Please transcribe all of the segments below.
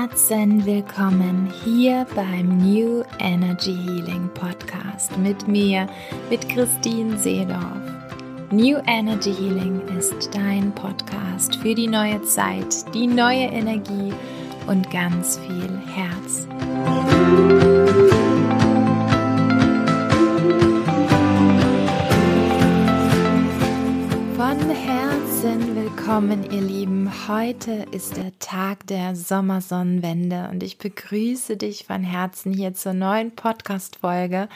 Herzen willkommen hier beim New Energy Healing Podcast mit mir, mit Christine Seedorf. New Energy Healing ist dein Podcast für die neue Zeit, die neue Energie und ganz viel Herz. Von Herzen willkommen, ihr Lieben. Heute ist der Tag der Sommersonnenwende und ich begrüße dich von Herzen hier zur neuen Podcast-Folge.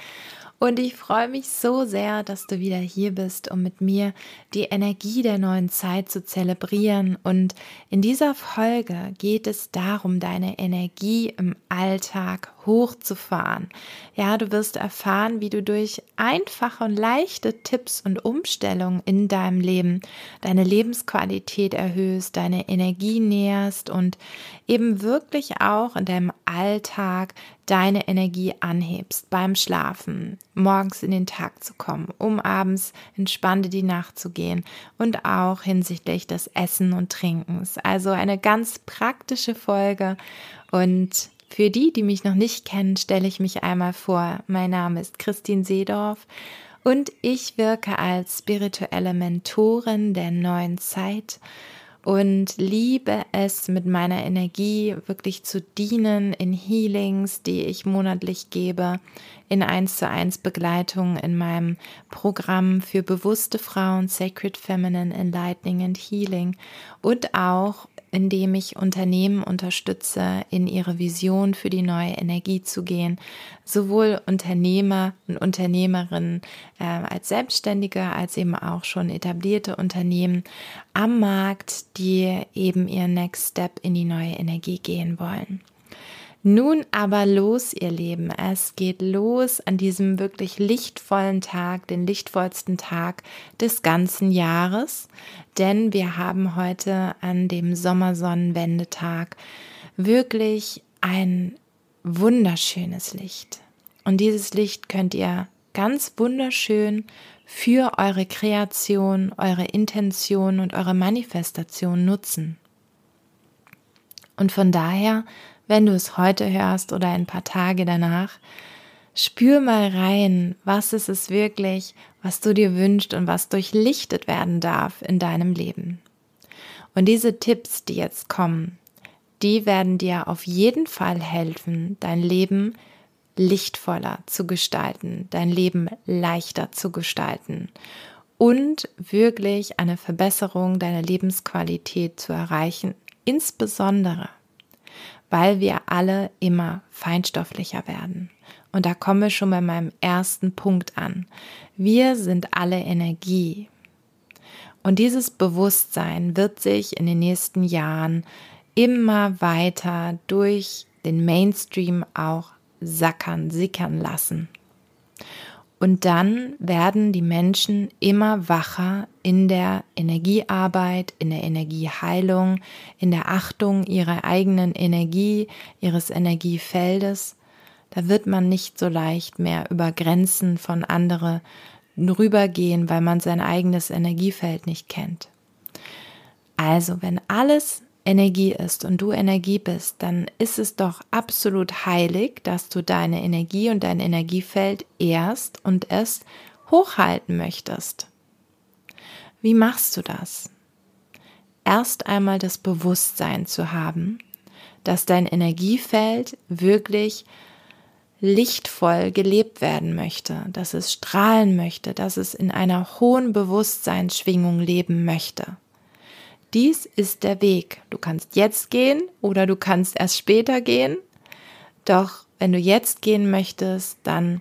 Und ich freue mich so sehr, dass du wieder hier bist, um mit mir die Energie der neuen Zeit zu zelebrieren. Und in dieser Folge geht es darum, deine Energie im Alltag hochzufahren. Ja, du wirst erfahren, wie du durch einfache und leichte Tipps und Umstellungen in deinem Leben deine Lebensqualität erhöhst, deine Energie näherst und eben wirklich auch in deinem Alltag deine Energie anhebst beim Schlafen, morgens in den Tag zu kommen, um abends entspannt in die Nacht zu gehen und auch hinsichtlich des Essen und Trinkens. Also eine ganz praktische Folge und für die, die mich noch nicht kennen, stelle ich mich einmal vor. Mein Name ist Christine Seedorf und ich wirke als spirituelle Mentorin der neuen Zeit und liebe es mit meiner Energie wirklich zu dienen in Healings, die ich monatlich gebe, in 1 zu 1 Begleitung in meinem Programm für bewusste Frauen Sacred Feminine Enlightening and Healing und auch indem ich Unternehmen unterstütze, in ihre Vision für die neue Energie zu gehen. Sowohl Unternehmer und Unternehmerinnen äh, als Selbstständige, als eben auch schon etablierte Unternehmen am Markt, die eben ihren Next Step in die neue Energie gehen wollen. Nun aber los, ihr Lieben. Es geht los an diesem wirklich lichtvollen Tag, den lichtvollsten Tag des ganzen Jahres. Denn wir haben heute an dem Sommersonnenwendetag wirklich ein wunderschönes Licht. Und dieses Licht könnt ihr ganz wunderschön für eure Kreation, eure Intention und eure Manifestation nutzen. Und von daher wenn du es heute hörst oder ein paar Tage danach, spür mal rein, was ist es wirklich, was du dir wünschst und was durchlichtet werden darf in deinem Leben. Und diese Tipps, die jetzt kommen, die werden dir auf jeden Fall helfen, dein Leben lichtvoller zu gestalten, dein Leben leichter zu gestalten und wirklich eine Verbesserung deiner Lebensqualität zu erreichen, insbesondere weil wir alle immer feinstofflicher werden. Und da komme ich schon bei meinem ersten Punkt an. Wir sind alle Energie. Und dieses Bewusstsein wird sich in den nächsten Jahren immer weiter durch den Mainstream auch sackern, sickern lassen. Und dann werden die Menschen immer wacher in der Energiearbeit, in der Energieheilung, in der Achtung ihrer eigenen Energie, ihres Energiefeldes. Da wird man nicht so leicht mehr über Grenzen von anderen rübergehen, weil man sein eigenes Energiefeld nicht kennt. Also, wenn alles Energie ist und du Energie bist, dann ist es doch absolut heilig, dass du deine Energie und dein Energiefeld erst und es hochhalten möchtest. Wie machst du das? Erst einmal das Bewusstsein zu haben, dass dein Energiefeld wirklich lichtvoll gelebt werden möchte, dass es strahlen möchte, dass es in einer hohen Bewusstseinsschwingung leben möchte. Dies ist der Weg. Du kannst jetzt gehen oder du kannst erst später gehen. Doch wenn du jetzt gehen möchtest, dann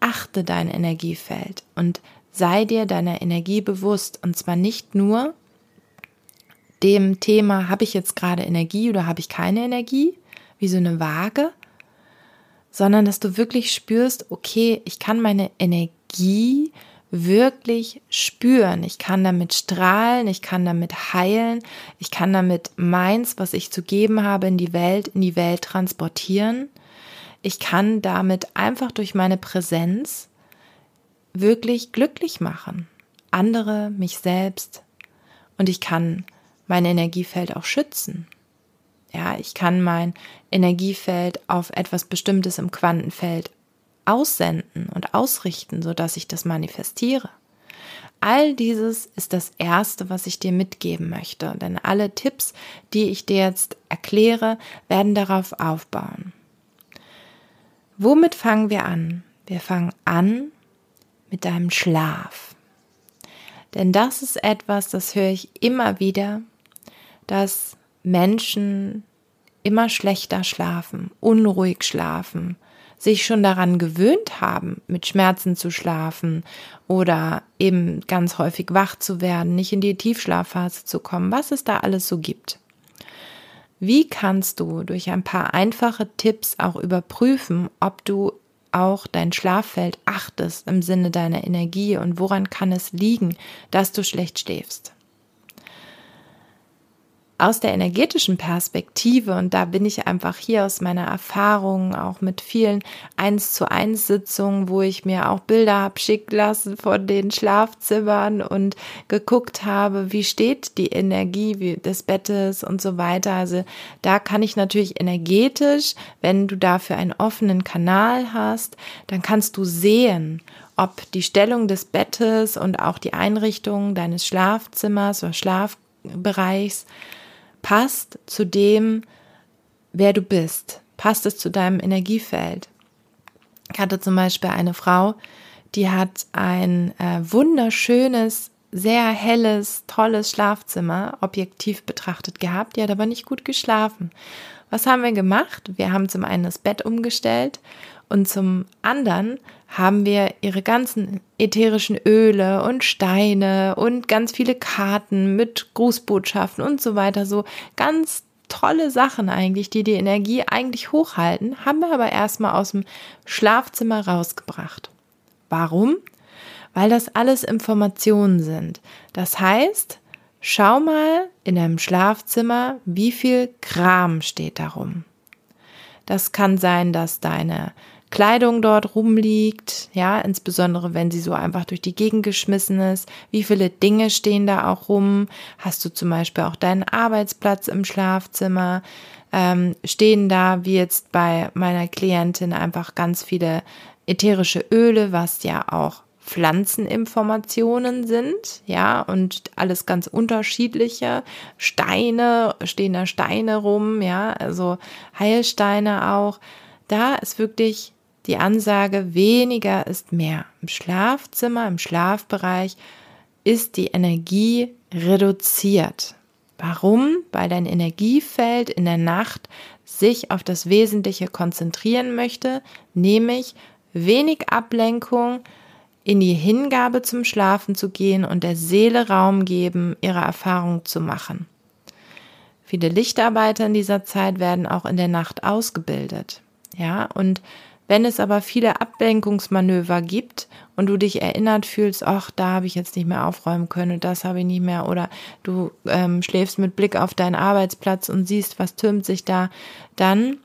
achte dein Energiefeld und sei dir deiner Energie bewusst. Und zwar nicht nur dem Thema, habe ich jetzt gerade Energie oder habe ich keine Energie, wie so eine Waage, sondern dass du wirklich spürst, okay, ich kann meine Energie wirklich spüren. Ich kann damit strahlen, ich kann damit heilen, ich kann damit meins, was ich zu geben habe, in die Welt, in die Welt transportieren. Ich kann damit einfach durch meine Präsenz wirklich glücklich machen. Andere, mich selbst. Und ich kann mein Energiefeld auch schützen. Ja, ich kann mein Energiefeld auf etwas Bestimmtes im Quantenfeld aussenden und ausrichten, sodass ich das manifestiere. All dieses ist das Erste, was ich dir mitgeben möchte, denn alle Tipps, die ich dir jetzt erkläre, werden darauf aufbauen. Womit fangen wir an? Wir fangen an mit deinem Schlaf. Denn das ist etwas, das höre ich immer wieder, dass Menschen immer schlechter schlafen, unruhig schlafen, sich schon daran gewöhnt haben, mit Schmerzen zu schlafen oder eben ganz häufig wach zu werden, nicht in die Tiefschlafphase zu kommen, was es da alles so gibt. Wie kannst du durch ein paar einfache Tipps auch überprüfen, ob du auch dein Schlaffeld achtest im Sinne deiner Energie und woran kann es liegen, dass du schlecht schläfst? Aus der energetischen Perspektive, und da bin ich einfach hier aus meiner Erfahrung, auch mit vielen eins zu eins Sitzungen, wo ich mir auch Bilder habe schicken lassen von den Schlafzimmern und geguckt habe, wie steht die Energie des Bettes und so weiter. Also da kann ich natürlich energetisch, wenn du dafür einen offenen Kanal hast, dann kannst du sehen, ob die Stellung des Bettes und auch die Einrichtung deines Schlafzimmers oder Schlafbereichs passt zu dem, wer du bist, passt es zu deinem Energiefeld. Ich hatte zum Beispiel eine Frau, die hat ein äh, wunderschönes, sehr helles, tolles Schlafzimmer objektiv betrachtet gehabt. Die hat aber nicht gut geschlafen. Was haben wir gemacht? Wir haben zum einen das Bett umgestellt und zum anderen haben wir ihre ganzen ätherischen Öle und Steine und ganz viele Karten mit Grußbotschaften und so weiter, so ganz tolle Sachen eigentlich, die die Energie eigentlich hochhalten, haben wir aber erstmal aus dem Schlafzimmer rausgebracht. Warum? Weil das alles Informationen sind. Das heißt, schau mal in deinem Schlafzimmer, wie viel Kram steht darum. Das kann sein, dass deine Kleidung dort rumliegt, ja, insbesondere wenn sie so einfach durch die Gegend geschmissen ist. Wie viele Dinge stehen da auch rum? Hast du zum Beispiel auch deinen Arbeitsplatz im Schlafzimmer? Ähm, stehen da, wie jetzt bei meiner Klientin, einfach ganz viele ätherische Öle, was ja auch Pflanzeninformationen sind, ja, und alles ganz unterschiedliche. Steine, stehen da Steine rum, ja, also Heilsteine auch. Da ist wirklich die Ansage, weniger ist mehr. Im Schlafzimmer, im Schlafbereich ist die Energie reduziert. Warum? Weil dein Energiefeld in der Nacht sich auf das Wesentliche konzentrieren möchte, nämlich wenig Ablenkung, in die Hingabe zum Schlafen zu gehen und der Seele Raum geben, ihre Erfahrung zu machen. Viele Lichtarbeiter in dieser Zeit werden auch in der Nacht ausgebildet. Ja, und wenn es aber viele Ablenkungsmanöver gibt und du dich erinnert fühlst, ach, da habe ich jetzt nicht mehr aufräumen können und das habe ich nicht mehr, oder du ähm, schläfst mit Blick auf deinen Arbeitsplatz und siehst, was türmt sich da, dann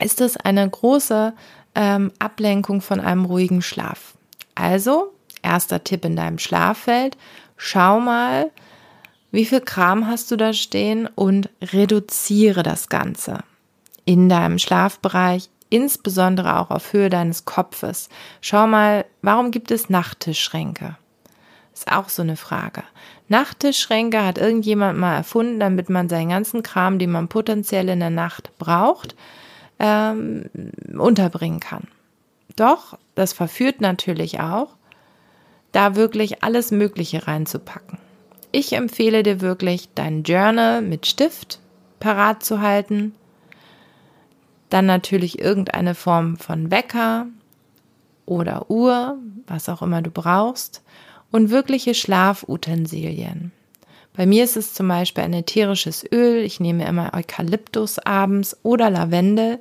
ist es eine große ähm, Ablenkung von einem ruhigen Schlaf. Also, erster Tipp in deinem Schlaffeld, schau mal, wie viel Kram hast du da stehen und reduziere das Ganze in deinem Schlafbereich, insbesondere auch auf Höhe deines Kopfes. Schau mal, warum gibt es Nachttischschränke? Ist auch so eine Frage. Nachttischschränke hat irgendjemand mal erfunden, damit man seinen ganzen Kram, den man potenziell in der Nacht braucht, ähm, unterbringen kann. Doch, das verführt natürlich auch, da wirklich alles Mögliche reinzupacken. Ich empfehle dir wirklich, dein Journal mit Stift parat zu halten, dann natürlich irgendeine Form von Wecker oder Uhr, was auch immer du brauchst. Und wirkliche Schlafutensilien. Bei mir ist es zum Beispiel ein ätherisches Öl. Ich nehme immer Eukalyptus abends oder Lavendel.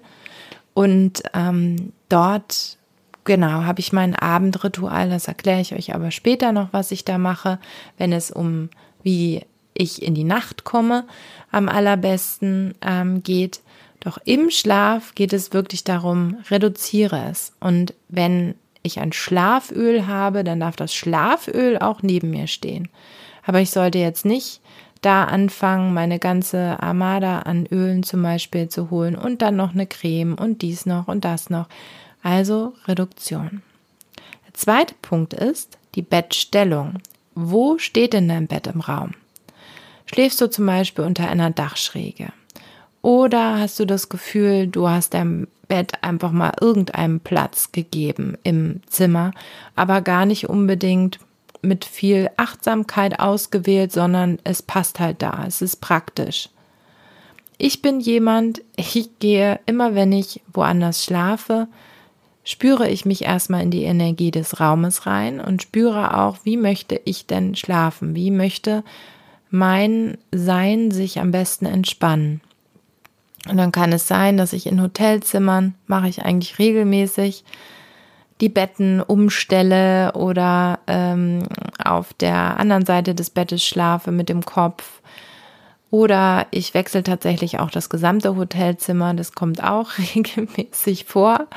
Und ähm, dort, genau, habe ich mein Abendritual. Das erkläre ich euch aber später noch, was ich da mache, wenn es um wie ich in die Nacht komme, am allerbesten ähm, geht. Doch im Schlaf geht es wirklich darum, reduziere es. Und wenn ich ein Schlaföl habe, dann darf das Schlaföl auch neben mir stehen. Aber ich sollte jetzt nicht da anfangen, meine ganze Armada an Ölen zum Beispiel zu holen und dann noch eine Creme und dies noch und das noch. Also Reduktion. Der zweite Punkt ist die Bettstellung. Wo steht denn dein Bett im Raum? Schläfst du zum Beispiel unter einer Dachschräge? Oder hast du das Gefühl, du hast deinem Bett einfach mal irgendeinen Platz gegeben im Zimmer, aber gar nicht unbedingt mit viel Achtsamkeit ausgewählt, sondern es passt halt da, es ist praktisch. Ich bin jemand, ich gehe immer, wenn ich woanders schlafe, spüre ich mich erstmal in die Energie des Raumes rein und spüre auch, wie möchte ich denn schlafen, wie möchte mein Sein sich am besten entspannen. Und dann kann es sein, dass ich in Hotelzimmern, mache ich eigentlich regelmäßig, die Betten umstelle oder ähm, auf der anderen Seite des Bettes schlafe mit dem Kopf. Oder ich wechsle tatsächlich auch das gesamte Hotelzimmer. Das kommt auch regelmäßig vor,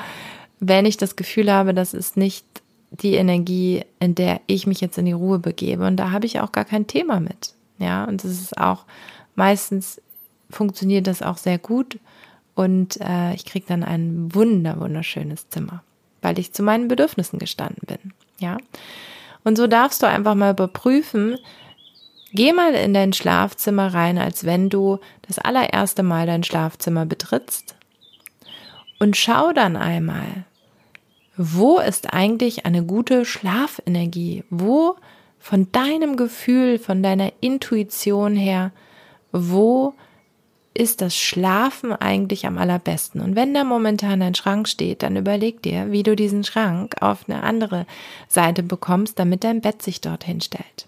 wenn ich das Gefühl habe, das ist nicht die Energie, in der ich mich jetzt in die Ruhe begebe. Und da habe ich auch gar kein Thema mit. Ja, und das ist auch meistens funktioniert das auch sehr gut und äh, ich kriege dann ein wunder, wunderschönes Zimmer, weil ich zu meinen Bedürfnissen gestanden bin. Ja. Und so darfst du einfach mal überprüfen, geh mal in dein Schlafzimmer rein, als wenn du das allererste Mal dein Schlafzimmer betrittst und schau dann einmal, wo ist eigentlich eine gute Schlafenergie? Wo von deinem Gefühl, von deiner Intuition her, wo ist das Schlafen eigentlich am allerbesten? Und wenn da momentan ein Schrank steht, dann überleg dir, wie du diesen Schrank auf eine andere Seite bekommst, damit dein Bett sich dorthin stellt.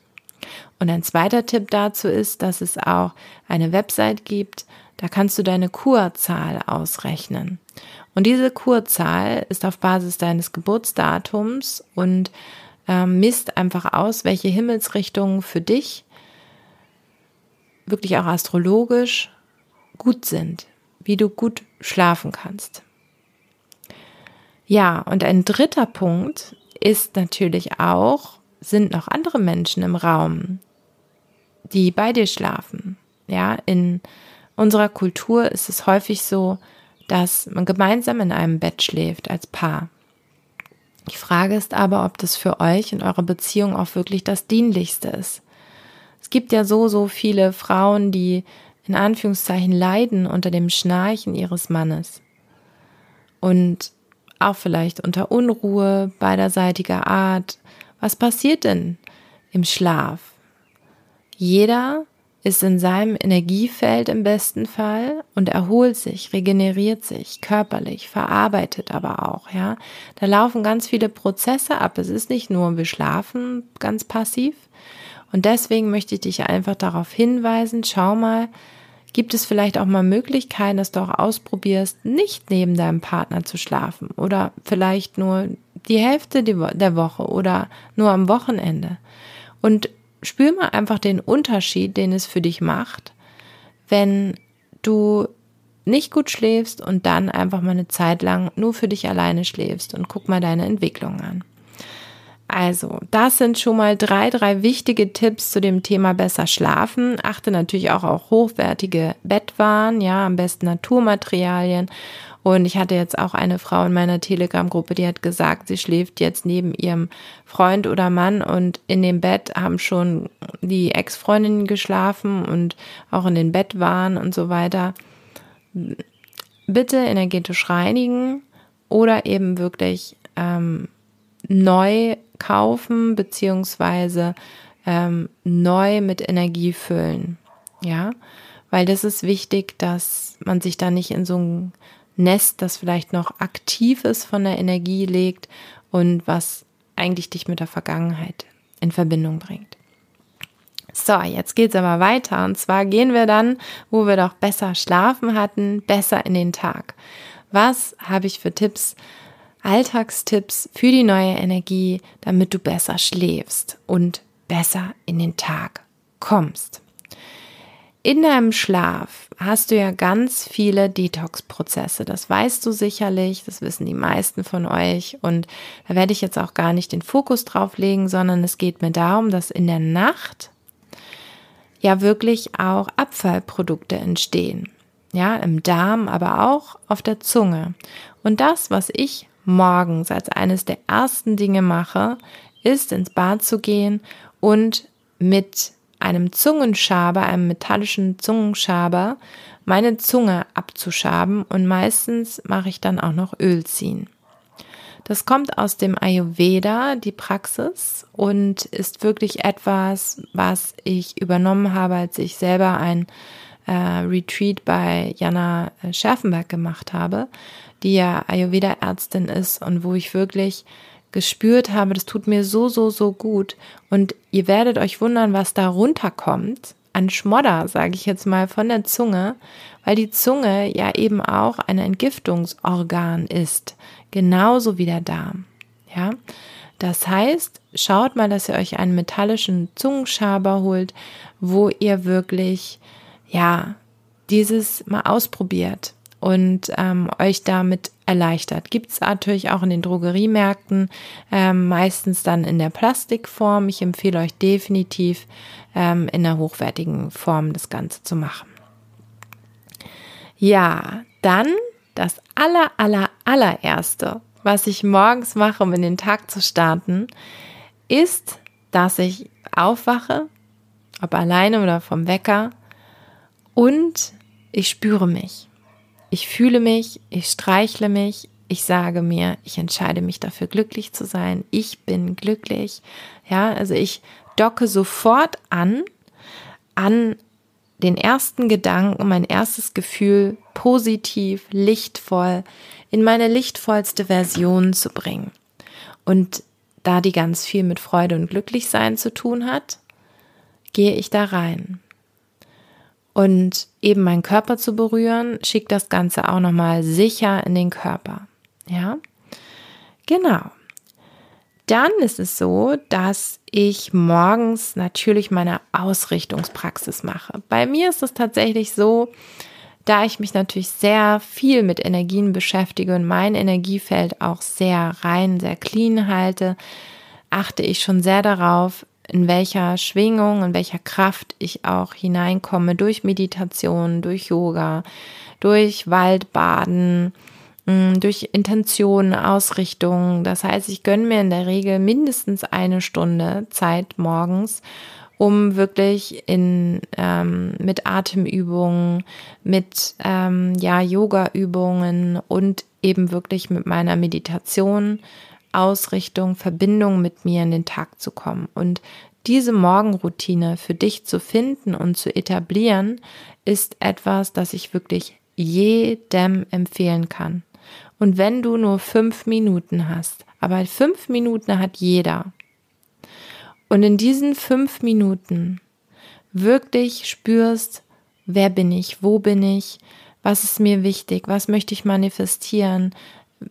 Und ein zweiter Tipp dazu ist, dass es auch eine Website gibt, da kannst du deine Kurzahl ausrechnen. Und diese Kurzahl ist auf Basis deines Geburtsdatums und äh, misst einfach aus, welche Himmelsrichtungen für dich wirklich auch astrologisch gut sind, wie du gut schlafen kannst. Ja, und ein dritter Punkt ist natürlich auch, sind noch andere Menschen im Raum, die bei dir schlafen. Ja, in unserer Kultur ist es häufig so, dass man gemeinsam in einem Bett schläft als Paar. Die Frage ist aber, ob das für euch in eurer Beziehung auch wirklich das Dienlichste ist. Es gibt ja so, so viele Frauen, die in Anführungszeichen leiden unter dem Schnarchen ihres Mannes und auch vielleicht unter Unruhe beiderseitiger Art. Was passiert denn im Schlaf? Jeder ist in seinem Energiefeld im besten Fall und erholt sich, regeneriert sich körperlich, verarbeitet aber auch, ja. Da laufen ganz viele Prozesse ab. Es ist nicht nur wir schlafen ganz passiv. Und deswegen möchte ich dich einfach darauf hinweisen, schau mal, Gibt es vielleicht auch mal Möglichkeiten, dass du auch ausprobierst, nicht neben deinem Partner zu schlafen oder vielleicht nur die Hälfte der Woche oder nur am Wochenende? Und spür mal einfach den Unterschied, den es für dich macht, wenn du nicht gut schläfst und dann einfach mal eine Zeit lang nur für dich alleine schläfst und guck mal deine Entwicklung an. Also, das sind schon mal drei, drei wichtige Tipps zu dem Thema besser schlafen. Achte natürlich auch auf hochwertige Bettwaren, ja, am besten Naturmaterialien. Und ich hatte jetzt auch eine Frau in meiner Telegram-Gruppe, die hat gesagt, sie schläft jetzt neben ihrem Freund oder Mann und in dem Bett haben schon die Ex-Freundinnen geschlafen und auch in den Bettwaren und so weiter. Bitte energetisch reinigen oder eben wirklich ähm, neu kaufen beziehungsweise ähm, neu mit Energie füllen. Ja, weil das ist wichtig, dass man sich da nicht in so ein Nest, das vielleicht noch aktiv ist von der Energie legt und was eigentlich dich mit der Vergangenheit in Verbindung bringt. So, jetzt geht's aber weiter. Und zwar gehen wir dann, wo wir doch besser schlafen hatten, besser in den Tag. Was habe ich für Tipps Alltagstipps für die neue Energie, damit du besser schläfst und besser in den Tag kommst. In deinem Schlaf hast du ja ganz viele Detox-Prozesse. Das weißt du sicherlich, das wissen die meisten von euch. Und da werde ich jetzt auch gar nicht den Fokus drauf legen, sondern es geht mir darum, dass in der Nacht ja wirklich auch Abfallprodukte entstehen. Ja, im Darm, aber auch auf der Zunge. Und das, was ich morgens als eines der ersten Dinge mache, ist ins Bad zu gehen und mit einem Zungenschaber, einem metallischen Zungenschaber, meine Zunge abzuschaben und meistens mache ich dann auch noch Öl ziehen. Das kommt aus dem Ayurveda, die Praxis, und ist wirklich etwas, was ich übernommen habe, als ich selber ein äh, Retreat bei Jana Scherfenberg gemacht habe, die ja Ayurveda-Ärztin ist und wo ich wirklich gespürt habe, das tut mir so, so, so gut. Und ihr werdet euch wundern, was da runterkommt an Schmodder, sage ich jetzt mal, von der Zunge, weil die Zunge ja eben auch ein Entgiftungsorgan ist, genauso wie der Darm. Ja, das heißt, schaut mal, dass ihr euch einen metallischen Zungenschaber holt, wo ihr wirklich, ja, dieses mal ausprobiert und ähm, euch damit erleichtert. Gibt es natürlich auch in den Drogeriemärkten, ähm, meistens dann in der Plastikform. Ich empfehle euch definitiv ähm, in der hochwertigen Form das Ganze zu machen. Ja, dann das aller, aller, allererste, was ich morgens mache, um in den Tag zu starten, ist, dass ich aufwache, ob alleine oder vom Wecker, und ich spüre mich. Ich fühle mich, ich streichle mich, ich sage mir, ich entscheide mich dafür, glücklich zu sein. Ich bin glücklich. Ja, also ich docke sofort an, an den ersten Gedanken, mein erstes Gefühl positiv, lichtvoll, in meine lichtvollste Version zu bringen. Und da die ganz viel mit Freude und Glücklichsein zu tun hat, gehe ich da rein und eben meinen Körper zu berühren, schickt das Ganze auch nochmal sicher in den Körper. Ja, genau. Dann ist es so, dass ich morgens natürlich meine Ausrichtungspraxis mache. Bei mir ist es tatsächlich so, da ich mich natürlich sehr viel mit Energien beschäftige und mein Energiefeld auch sehr rein, sehr clean halte, achte ich schon sehr darauf, in welcher Schwingung, in welcher Kraft ich auch hineinkomme durch Meditation, durch Yoga, durch Waldbaden, mm, durch Intention, Ausrichtung. Das heißt, ich gönne mir in der Regel mindestens eine Stunde Zeit morgens, um wirklich in ähm, mit Atemübungen, mit ähm, ja Yoga-Übungen und eben wirklich mit meiner Meditation Ausrichtung, Verbindung mit mir in den Tag zu kommen. Und diese Morgenroutine für dich zu finden und zu etablieren, ist etwas, das ich wirklich jedem empfehlen kann. Und wenn du nur fünf Minuten hast, aber fünf Minuten hat jeder. Und in diesen fünf Minuten wirklich spürst, wer bin ich, wo bin ich, was ist mir wichtig, was möchte ich manifestieren,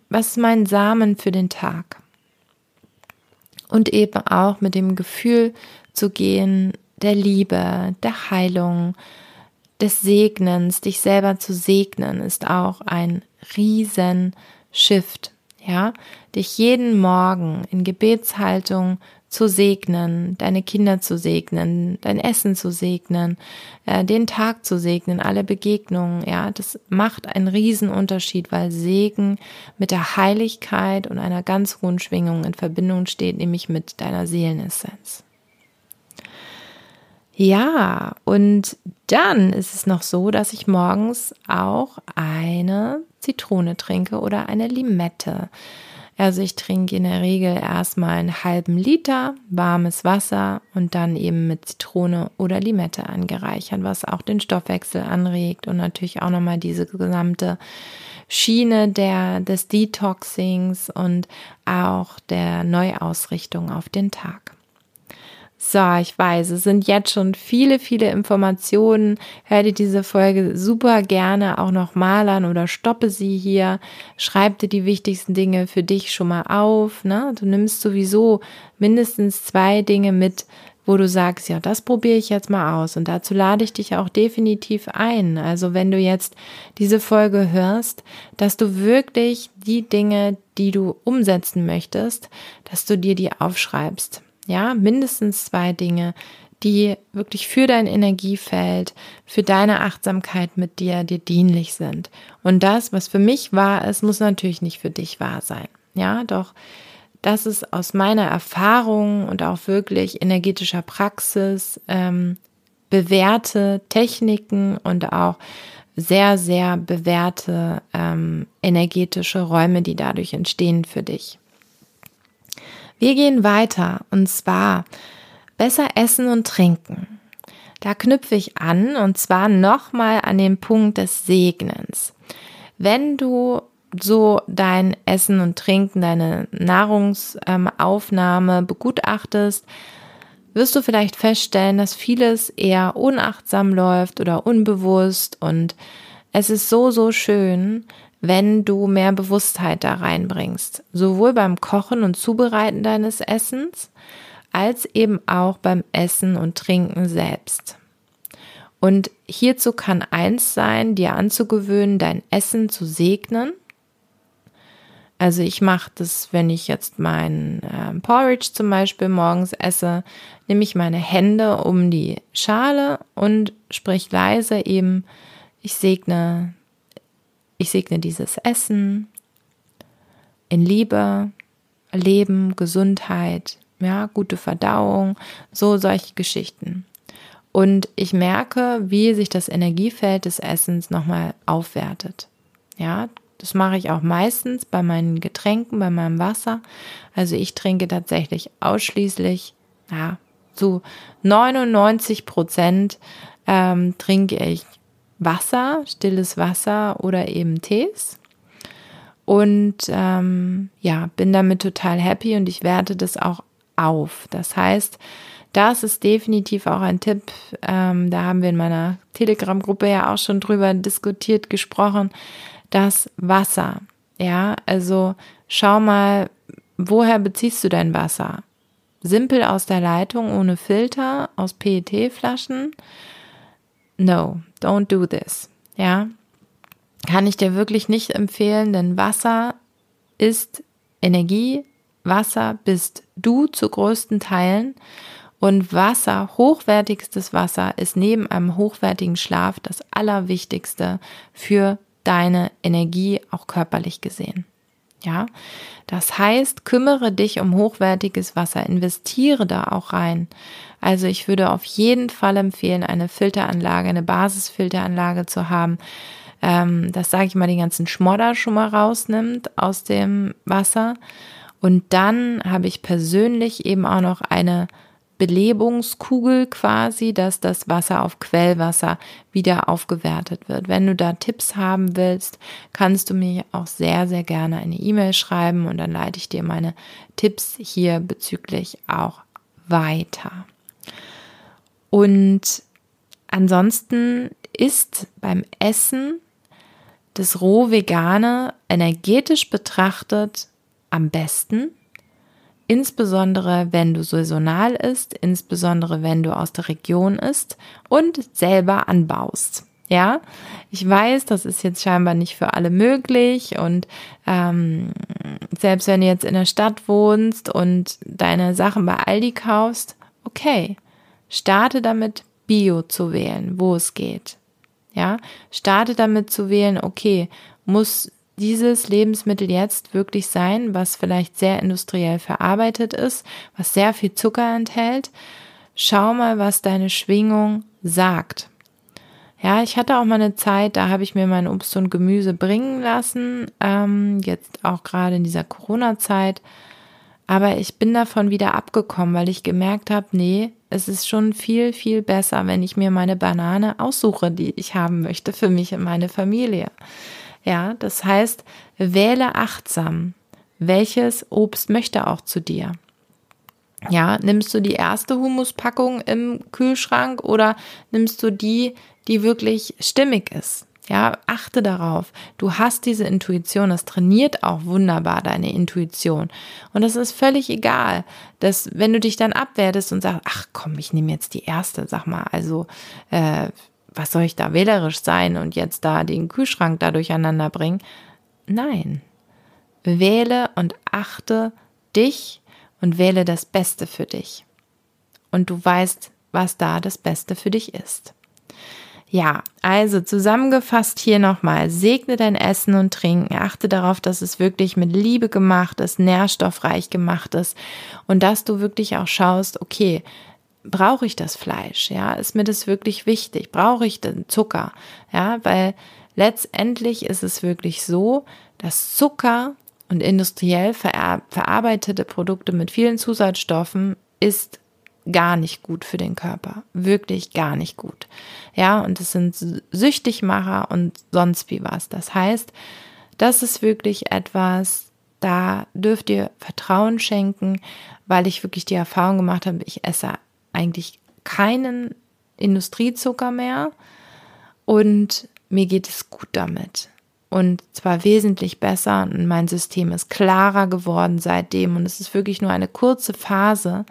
was ist mein Samen für den Tag? Und eben auch mit dem Gefühl zu gehen, der Liebe, der Heilung, des Segnens, dich selber zu segnen, ist auch ein riesen Shift. Ja, dich jeden Morgen in Gebetshaltung zu segnen, deine Kinder zu segnen, dein Essen zu segnen, äh, den Tag zu segnen, alle Begegnungen, ja, das macht einen riesen Unterschied, weil Segen mit der Heiligkeit und einer ganz hohen Schwingung in Verbindung steht, nämlich mit deiner Seelenessenz. Ja, und dann ist es noch so, dass ich morgens auch eine Zitrone trinke oder eine Limette. Also ich trinke in der Regel erstmal einen halben Liter warmes Wasser und dann eben mit Zitrone oder Limette angereichern, was auch den Stoffwechsel anregt und natürlich auch nochmal diese gesamte Schiene der, des Detoxings und auch der Neuausrichtung auf den Tag. So, ich weiß, es sind jetzt schon viele, viele Informationen. Hör dir diese Folge super gerne auch noch mal an oder stoppe sie hier. Schreib dir die wichtigsten Dinge für dich schon mal auf. Ne? Du nimmst sowieso mindestens zwei Dinge mit, wo du sagst, ja, das probiere ich jetzt mal aus. Und dazu lade ich dich auch definitiv ein. Also wenn du jetzt diese Folge hörst, dass du wirklich die Dinge, die du umsetzen möchtest, dass du dir die aufschreibst. Ja, mindestens zwei Dinge, die wirklich für dein Energiefeld, für deine Achtsamkeit mit dir, dir dienlich sind. Und das, was für mich wahr ist, muss natürlich nicht für dich wahr sein. Ja, doch das ist aus meiner Erfahrung und auch wirklich energetischer Praxis ähm, bewährte Techniken und auch sehr, sehr bewährte ähm, energetische Räume, die dadurch entstehen für dich. Wir gehen weiter und zwar besser essen und trinken. Da knüpfe ich an und zwar nochmal an den Punkt des Segnens. Wenn du so dein Essen und Trinken, deine Nahrungsaufnahme begutachtest, wirst du vielleicht feststellen, dass vieles eher unachtsam läuft oder unbewusst und es ist so, so schön, wenn du mehr Bewusstheit da reinbringst, sowohl beim Kochen und Zubereiten deines Essens, als eben auch beim Essen und Trinken selbst. Und hierzu kann eins sein, dir anzugewöhnen, dein Essen zu segnen also ich mache das, wenn ich jetzt mein äh, Porridge zum Beispiel morgens esse, nehme ich meine Hände um die Schale und sprich leise eben, ich segne, ich segne dieses Essen in Liebe, Leben, Gesundheit, ja, gute Verdauung, so solche Geschichten. Und ich merke, wie sich das Energiefeld des Essens nochmal aufwertet. Ja, das mache ich auch meistens bei meinen Getränken, bei meinem Wasser. Also ich trinke tatsächlich ausschließlich, ja, zu 99 Prozent ähm, trinke ich Wasser, stilles Wasser oder eben Tees. Und ähm, ja, bin damit total happy und ich werte das auch auf. Das heißt, das ist definitiv auch ein Tipp. Ähm, da haben wir in meiner Telegram-Gruppe ja auch schon drüber diskutiert, gesprochen das Wasser. Ja, also schau mal, woher beziehst du dein Wasser? Simpel aus der Leitung, ohne Filter, aus PET-Flaschen? No, don't do this. Ja, kann ich dir wirklich nicht empfehlen, denn Wasser ist Energie. Wasser bist du zu größten Teilen. Und Wasser, hochwertigstes Wasser, ist neben einem hochwertigen Schlaf das Allerwichtigste für deine Energie auch körperlich gesehen. Ja, das heißt, kümmere dich um hochwertiges Wasser, investiere da auch rein. Also ich würde auf jeden Fall empfehlen, eine Filteranlage, eine Basisfilteranlage zu haben. Ähm, das sage ich mal, den ganzen Schmodder schon mal rausnimmt aus dem Wasser. Und dann habe ich persönlich eben auch noch eine Belebungskugel quasi, dass das Wasser auf Quellwasser wieder aufgewertet wird. Wenn du da Tipps haben willst, kannst du mir auch sehr, sehr gerne eine E-Mail schreiben und dann leite ich dir meine Tipps hier bezüglich auch weiter. Und ansonsten ist beim Essen das roh vegane energetisch betrachtet am besten insbesondere wenn du saisonal isst, insbesondere wenn du aus der Region isst und selber anbaust. Ja, ich weiß, das ist jetzt scheinbar nicht für alle möglich und ähm, selbst wenn du jetzt in der Stadt wohnst und deine Sachen bei Aldi kaufst, okay, starte damit Bio zu wählen, wo es geht. Ja, starte damit zu wählen, okay, muss dieses Lebensmittel jetzt wirklich sein, was vielleicht sehr industriell verarbeitet ist, was sehr viel Zucker enthält. Schau mal, was deine Schwingung sagt. Ja, ich hatte auch mal eine Zeit, da habe ich mir mein Obst und Gemüse bringen lassen, ähm, jetzt auch gerade in dieser Corona-Zeit. Aber ich bin davon wieder abgekommen, weil ich gemerkt habe, nee, es ist schon viel, viel besser, wenn ich mir meine Banane aussuche, die ich haben möchte für mich und meine Familie. Ja, das heißt, wähle achtsam. Welches Obst möchte auch zu dir? Ja, nimmst du die erste Humuspackung im Kühlschrank oder nimmst du die, die wirklich stimmig ist? Ja, achte darauf. Du hast diese Intuition. Das trainiert auch wunderbar deine Intuition. Und das ist völlig egal, dass wenn du dich dann abwertest und sagst, ach komm, ich nehme jetzt die erste, sag mal, also äh, was soll ich da wählerisch sein und jetzt da den Kühlschrank da durcheinander bringen? Nein. Wähle und achte dich und wähle das Beste für dich. Und du weißt was da das Beste für dich ist. Ja, also zusammengefasst hier nochmal, segne dein Essen und Trinken, achte darauf, dass es wirklich mit Liebe gemacht ist, nährstoffreich gemacht ist und dass du wirklich auch schaust, okay, brauche ich das Fleisch? Ja, ist mir das wirklich wichtig? Brauche ich den Zucker? Ja, weil letztendlich ist es wirklich so, dass Zucker und industriell verar verarbeitete Produkte mit vielen Zusatzstoffen ist gar nicht gut für den Körper. Wirklich gar nicht gut. Ja, und es sind Süchtigmacher und sonst wie was. Das heißt, das ist wirklich etwas, da dürft ihr Vertrauen schenken, weil ich wirklich die Erfahrung gemacht habe, ich esse eigentlich keinen Industriezucker mehr und mir geht es gut damit. Und zwar wesentlich besser und mein System ist klarer geworden seitdem. Und es ist wirklich nur eine kurze Phase,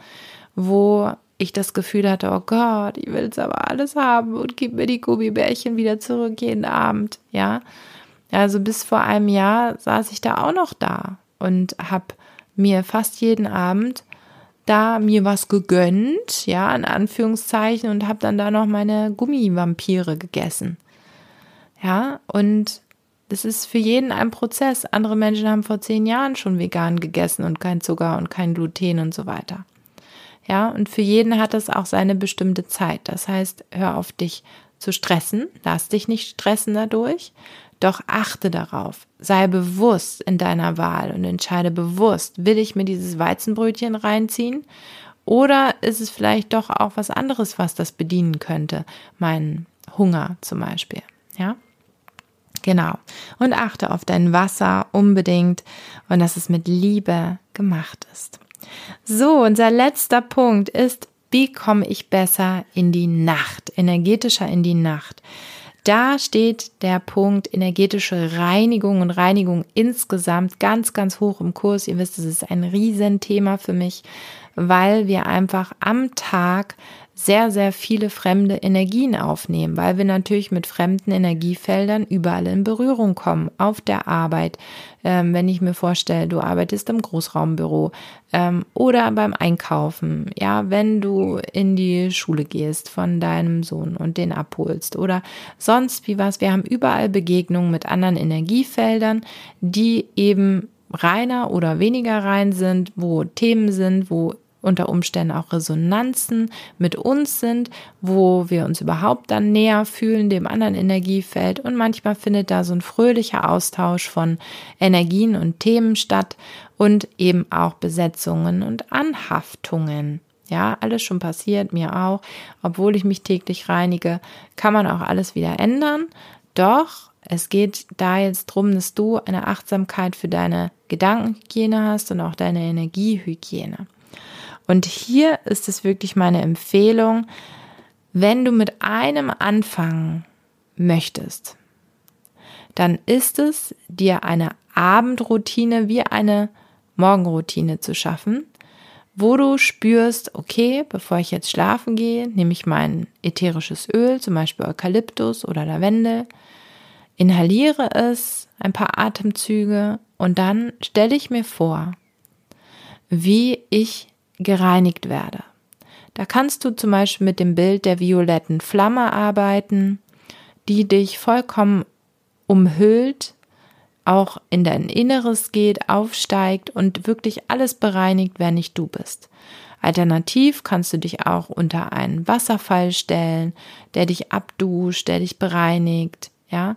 wo ich das Gefühl hatte, oh Gott, ich will jetzt aber alles haben und gib mir die Gummibärchen wieder zurück jeden Abend, ja. Also bis vor einem Jahr saß ich da auch noch da und habe mir fast jeden Abend da mir was gegönnt, ja, in Anführungszeichen, und habe dann da noch meine Gummivampire gegessen. Ja, und das ist für jeden ein Prozess. Andere Menschen haben vor zehn Jahren schon vegan gegessen und kein Zucker und kein Gluten und so weiter. Ja, und für jeden hat es auch seine bestimmte Zeit. Das heißt, hör auf dich zu stressen, lass dich nicht stressen dadurch, doch achte darauf, sei bewusst in deiner Wahl und entscheide bewusst, will ich mir dieses Weizenbrötchen reinziehen oder ist es vielleicht doch auch was anderes, was das bedienen könnte, meinen Hunger zum Beispiel, ja? Genau. Und achte auf dein Wasser unbedingt und dass es mit Liebe gemacht ist. So, unser letzter Punkt ist, wie komme ich besser in die Nacht, energetischer in die Nacht? Da steht der Punkt energetische Reinigung und Reinigung insgesamt ganz, ganz hoch im Kurs. Ihr wisst, es ist ein Riesenthema für mich, weil wir einfach am Tag sehr, sehr viele fremde Energien aufnehmen, weil wir natürlich mit fremden Energiefeldern überall in Berührung kommen, auf der Arbeit. Ähm, wenn ich mir vorstelle, du arbeitest im Großraumbüro ähm, oder beim Einkaufen, ja, wenn du in die Schule gehst von deinem Sohn und den abholst oder sonst wie was. Wir haben überall Begegnungen mit anderen Energiefeldern, die eben reiner oder weniger rein sind, wo Themen sind, wo unter Umständen auch Resonanzen mit uns sind, wo wir uns überhaupt dann näher fühlen dem anderen Energiefeld und manchmal findet da so ein fröhlicher Austausch von Energien und Themen statt und eben auch Besetzungen und Anhaftungen. Ja, alles schon passiert, mir auch. Obwohl ich mich täglich reinige, kann man auch alles wieder ändern. Doch es geht da jetzt drum, dass du eine Achtsamkeit für deine Gedankenhygiene hast und auch deine Energiehygiene. Und hier ist es wirklich meine Empfehlung, wenn du mit einem anfangen möchtest, dann ist es dir eine Abendroutine wie eine Morgenroutine zu schaffen, wo du spürst, okay, bevor ich jetzt schlafen gehe, nehme ich mein ätherisches Öl, zum Beispiel Eukalyptus oder Lavendel, inhaliere es ein paar Atemzüge und dann stelle ich mir vor, wie ich gereinigt werde. Da kannst du zum Beispiel mit dem Bild der violetten Flamme arbeiten, die dich vollkommen umhüllt, auch in dein Inneres geht, aufsteigt und wirklich alles bereinigt, wer nicht du bist. Alternativ kannst du dich auch unter einen Wasserfall stellen, der dich abduscht, der dich bereinigt, ja,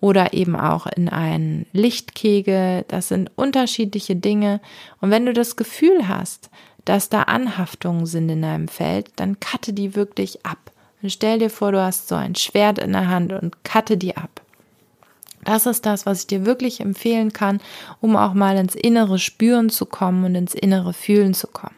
oder eben auch in einen Lichtkegel. Das sind unterschiedliche Dinge. Und wenn du das Gefühl hast, dass da Anhaftungen sind in deinem Feld, dann cutte die wirklich ab. Und stell dir vor, du hast so ein Schwert in der Hand und cutte die ab. Das ist das, was ich dir wirklich empfehlen kann, um auch mal ins innere Spüren zu kommen und ins innere Fühlen zu kommen.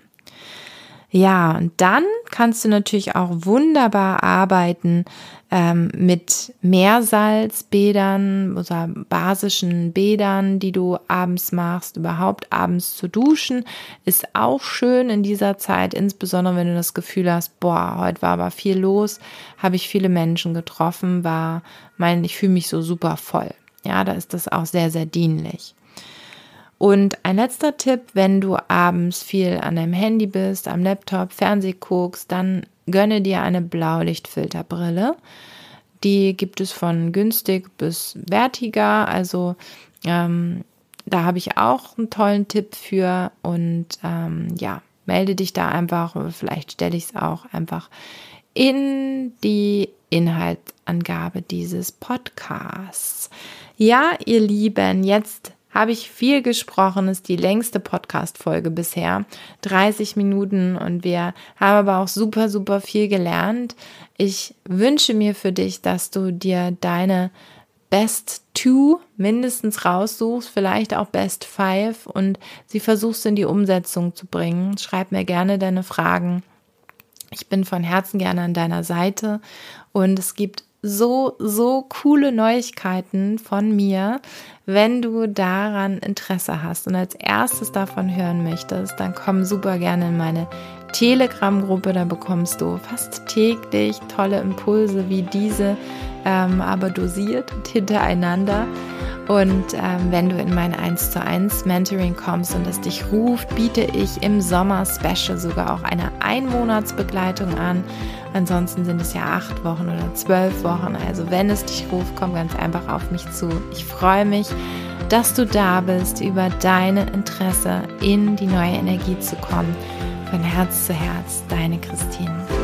Ja, und dann kannst du natürlich auch wunderbar arbeiten ähm, mit Meersalzbädern oder basischen Bädern, die du abends machst. Überhaupt abends zu duschen ist auch schön in dieser Zeit, insbesondere wenn du das Gefühl hast, boah, heute war aber viel los, habe ich viele Menschen getroffen, war mein, ich fühle mich so super voll. Ja, da ist das auch sehr, sehr dienlich. Und ein letzter Tipp, wenn du abends viel an deinem Handy bist, am Laptop, Fernseh guckst, dann gönne dir eine Blaulichtfilterbrille. Die gibt es von günstig bis wertiger. Also ähm, da habe ich auch einen tollen Tipp für. Und ähm, ja, melde dich da einfach. Vielleicht stelle ich es auch einfach in die Inhaltsangabe dieses Podcasts. Ja, ihr Lieben, jetzt habe ich viel gesprochen, ist die längste Podcast-Folge bisher. 30 Minuten und wir haben aber auch super, super viel gelernt. Ich wünsche mir für dich, dass du dir deine Best Two mindestens raussuchst, vielleicht auch Best Five und sie versuchst in die Umsetzung zu bringen. Schreib mir gerne deine Fragen. Ich bin von Herzen gerne an deiner Seite und es gibt so, so coole Neuigkeiten von mir. Wenn du daran Interesse hast und als erstes davon hören möchtest, dann komm super gerne in meine Telegram-Gruppe. Da bekommst du fast täglich tolle Impulse wie diese, ähm, aber dosiert und hintereinander. Und ähm, wenn du in mein 1 zu 1 Mentoring kommst und es dich ruft, biete ich im Sommer Special sogar auch eine Einmonatsbegleitung an. Ansonsten sind es ja acht Wochen oder zwölf Wochen. Also wenn es dich ruft, komm ganz einfach auf mich zu. Ich freue mich, dass du da bist, über deine Interesse in die neue Energie zu kommen. Von Herz zu Herz, deine Christine.